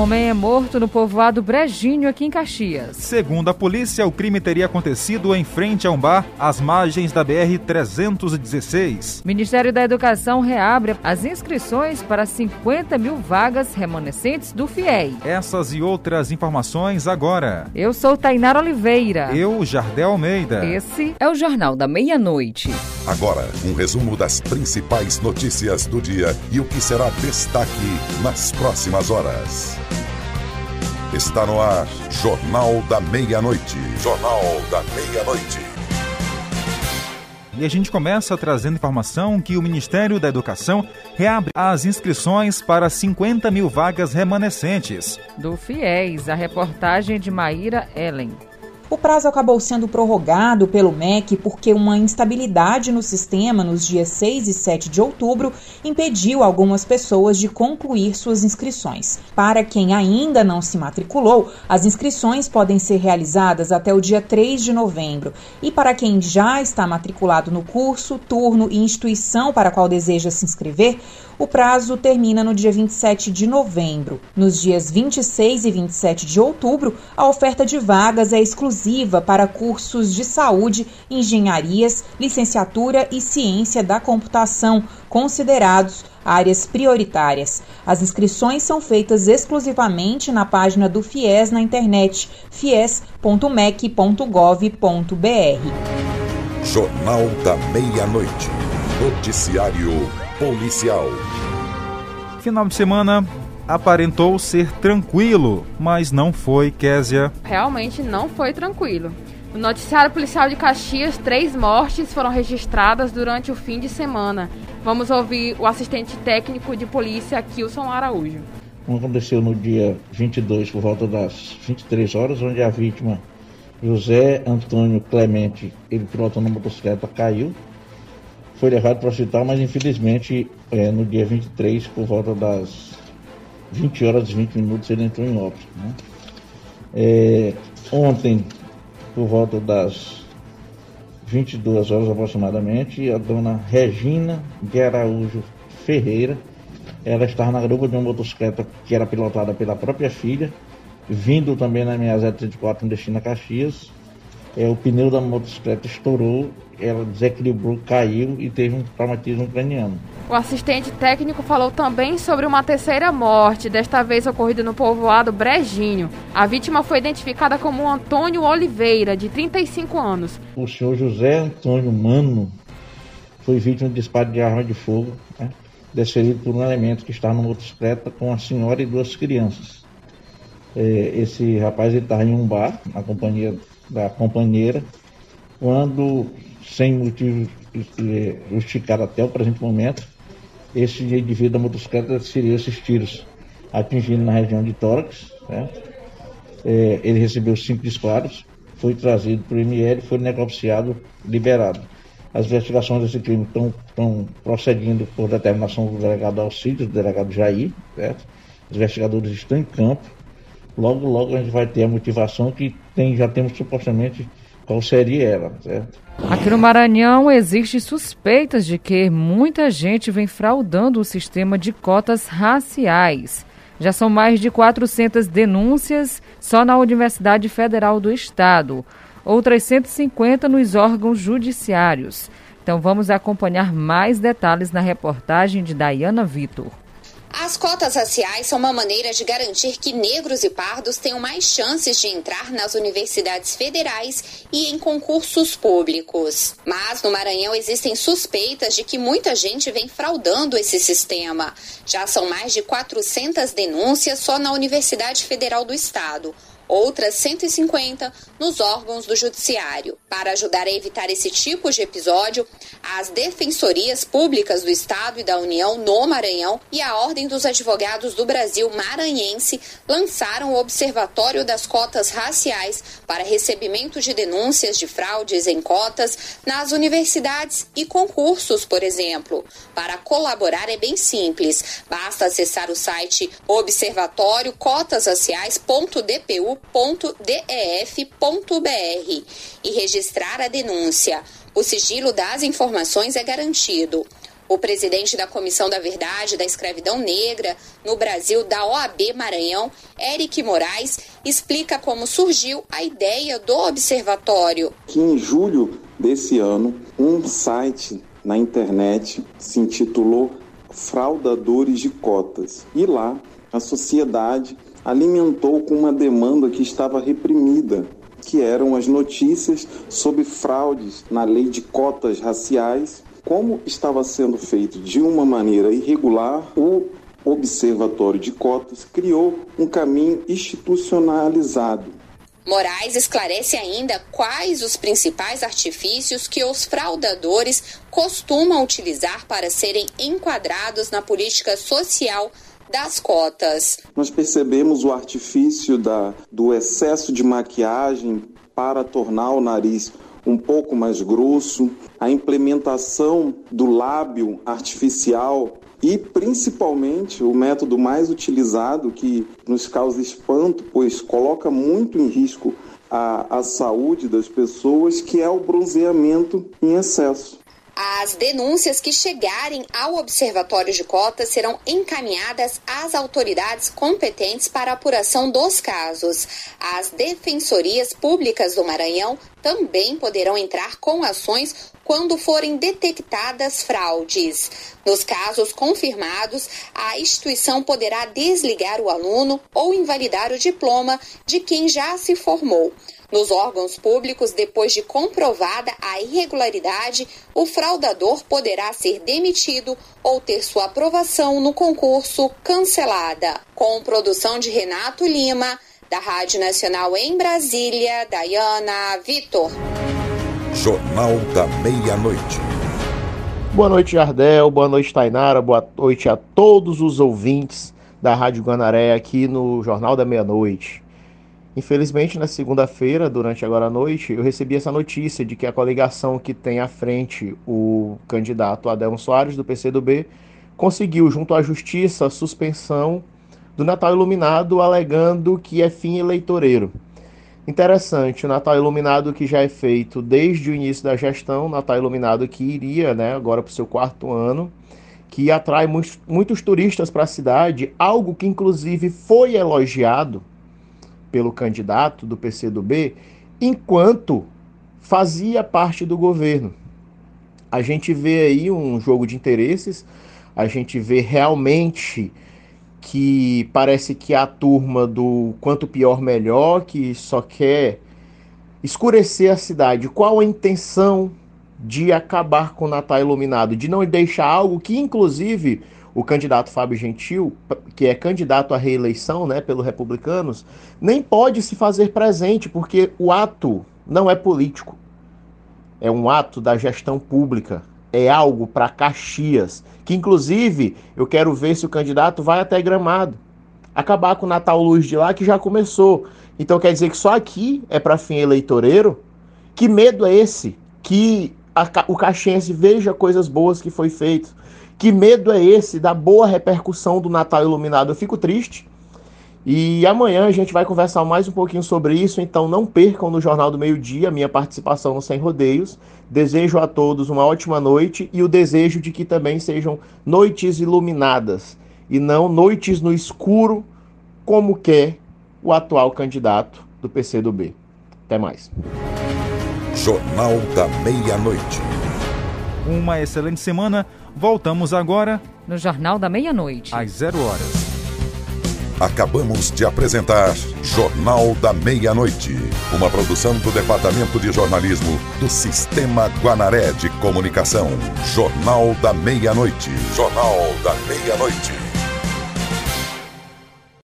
Homem é morto no povoado Brejinho, aqui em Caxias. Segundo a polícia, o crime teria acontecido em frente a um bar às margens da BR-316. Ministério da Educação reabre as inscrições para 50 mil vagas remanescentes do FIEI. Essas e outras informações agora. Eu sou Tainara Oliveira. Eu, Jardel Almeida. Esse é o Jornal da Meia-Noite. Agora, um resumo das principais notícias do dia e o que será destaque nas próximas horas. Está no ar, Jornal da Meia-Noite. Jornal da Meia-Noite. E a gente começa trazendo informação que o Ministério da Educação reabre as inscrições para 50 mil vagas remanescentes. Do FIES, a reportagem de Maíra Ellen. O prazo acabou sendo prorrogado pelo MEC porque uma instabilidade no sistema nos dias 6 e 7 de outubro impediu algumas pessoas de concluir suas inscrições. Para quem ainda não se matriculou, as inscrições podem ser realizadas até o dia 3 de novembro. E para quem já está matriculado no curso, turno e instituição para a qual deseja se inscrever, o prazo termina no dia 27 de novembro. Nos dias 26 e 27 de outubro, a oferta de vagas é exclusiva para cursos de saúde, engenharias, licenciatura e ciência da computação, considerados áreas prioritárias. As inscrições são feitas exclusivamente na página do FIES na internet fies.mec.gov.br. Jornal da Meia-Noite. Noticiário Policial. Final de semana aparentou ser tranquilo, mas não foi, Késia. Realmente não foi tranquilo. No noticiário policial de Caxias, três mortes foram registradas durante o fim de semana. Vamos ouvir o assistente técnico de polícia, Kilson Araújo. Aconteceu no dia 22, por volta das 23 horas, onde a vítima, José Antônio Clemente, ele pilotando uma motocicleta, caiu. Foi levado para o hospital, mas infelizmente é, no dia 23, por volta das 20 horas e 20 minutos, ele entrou em óbito. Né? É, ontem, por volta das 22 horas aproximadamente, a dona Regina de Araújo Ferreira, ela estava na grupa de uma motocicleta que era pilotada pela própria filha, vindo também na minha Z34 no destino a Caxias. É, o pneu da motocicleta estourou, ela desequilibrou, caiu e teve um traumatismo craniano. O assistente técnico falou também sobre uma terceira morte, desta vez ocorrida no povoado Brejinho. A vítima foi identificada como Antônio Oliveira, de 35 anos. O senhor José Antônio Mano foi vítima de disparo de arma de fogo, né, desferido por um elemento que estava numa motocicleta com a senhora e duas crianças. É, esse rapaz estava em um bar, na companhia da companheira, quando, sem motivo justificado até o presente momento, esse indivíduo da motocicleta desferiu esses tiros, atingindo na região de tórax. É, ele recebeu cinco disparos, foi trazido para o ML, foi negociado, liberado. As investigações desse crime estão procedendo por determinação do delegado Alcides, do delegado Jair, certo? Os investigadores estão em campo. Logo, logo a gente vai ter a motivação que tem, já temos supostamente qual seria ela, certo? Aqui no Maranhão existem suspeitas de que muita gente vem fraudando o sistema de cotas raciais. Já são mais de 400 denúncias só na Universidade Federal do Estado, outras 150 nos órgãos judiciários. Então vamos acompanhar mais detalhes na reportagem de Dayana Vitor. As cotas raciais são uma maneira de garantir que negros e pardos tenham mais chances de entrar nas universidades federais e em concursos públicos. Mas no Maranhão existem suspeitas de que muita gente vem fraudando esse sistema. Já são mais de 400 denúncias só na Universidade Federal do Estado outras 150 nos órgãos do Judiciário. Para ajudar a evitar esse tipo de episódio, as defensorias públicas do Estado e da União no Maranhão e a Ordem dos Advogados do Brasil Maranhense lançaram o Observatório das Cotas Raciais para recebimento de denúncias de fraudes em cotas nas universidades e concursos, por exemplo. Para colaborar é bem simples, basta acessar o site observatóriocotasraciais.dpu www.def.br e registrar a denúncia. O sigilo das informações é garantido. O presidente da Comissão da Verdade da Escravidão Negra no Brasil da OAB Maranhão, Eric Moraes, explica como surgiu a ideia do observatório. Que em julho desse ano, um site na internet se intitulou Fraudadores de Cotas. E lá a sociedade alimentou com uma demanda que estava reprimida, que eram as notícias sobre fraudes na lei de cotas raciais como estava sendo feito de uma maneira irregular, o Observatório de Cotas criou um caminho institucionalizado. Moraes esclarece ainda quais os principais artifícios que os fraudadores costumam utilizar para serem enquadrados na política social das cotas. Nós percebemos o artifício da, do excesso de maquiagem para tornar o nariz um pouco mais grosso, a implementação do lábio artificial e principalmente o método mais utilizado que nos causa espanto, pois coloca muito em risco a, a saúde das pessoas, que é o bronzeamento em excesso. As denúncias que chegarem ao Observatório de Cotas serão encaminhadas às autoridades competentes para apuração dos casos. As defensorias públicas do Maranhão também poderão entrar com ações quando forem detectadas fraudes. Nos casos confirmados, a instituição poderá desligar o aluno ou invalidar o diploma de quem já se formou. Nos órgãos públicos, depois de comprovada a irregularidade, o fraudador poderá ser demitido ou ter sua aprovação no concurso cancelada. Com produção de Renato Lima, da Rádio Nacional em Brasília, Dayana Vitor. Jornal da Meia-Noite. Boa noite, Jardel. Boa noite, Tainara. Boa noite a todos os ouvintes da Rádio Guanaré aqui no Jornal da Meia-Noite. Infelizmente, na segunda-feira, durante agora a noite, eu recebi essa notícia de que a coligação que tem à frente o candidato Adelmo Soares, do PCdoB, conseguiu, junto à Justiça, a suspensão do Natal Iluminado, alegando que é fim eleitoreiro. Interessante, o Natal Iluminado que já é feito desde o início da gestão, Natal Iluminado que iria né, agora para o seu quarto ano, que atrai muitos, muitos turistas para a cidade, algo que inclusive foi elogiado pelo candidato do PCdoB enquanto fazia parte do governo. A gente vê aí um jogo de interesses, a gente vê realmente que parece que a turma do quanto pior melhor, que só quer escurecer a cidade. Qual a intenção de acabar com o Natal iluminado? De não deixar algo que, inclusive, o candidato Fábio Gentil, que é candidato à reeleição né, pelos republicanos, nem pode se fazer presente, porque o ato não é político. É um ato da gestão pública. É algo para Caxias. Que, inclusive, eu quero ver se o candidato vai até Gramado. Acabar com o Natal Luz de lá, que já começou. Então quer dizer que só aqui é para fim eleitoreiro? Que medo é esse? Que a, o caxiense veja coisas boas que foi feito. Que medo é esse da boa repercussão do Natal Iluminado? Eu fico triste. E amanhã a gente vai conversar mais um pouquinho sobre isso, então não percam no Jornal do Meio-Dia minha participação no Sem Rodeios. Desejo a todos uma ótima noite e o desejo de que também sejam noites iluminadas e não noites no escuro, como quer o atual candidato do PCdoB. Até mais. Jornal da Meia-Noite. Uma excelente semana. Voltamos agora no Jornal da Meia-Noite, às zero horas. Acabamos de apresentar Jornal da Meia-Noite, uma produção do Departamento de Jornalismo do Sistema Guanaré de Comunicação. Jornal da Meia-Noite. Jornal da Meia-Noite.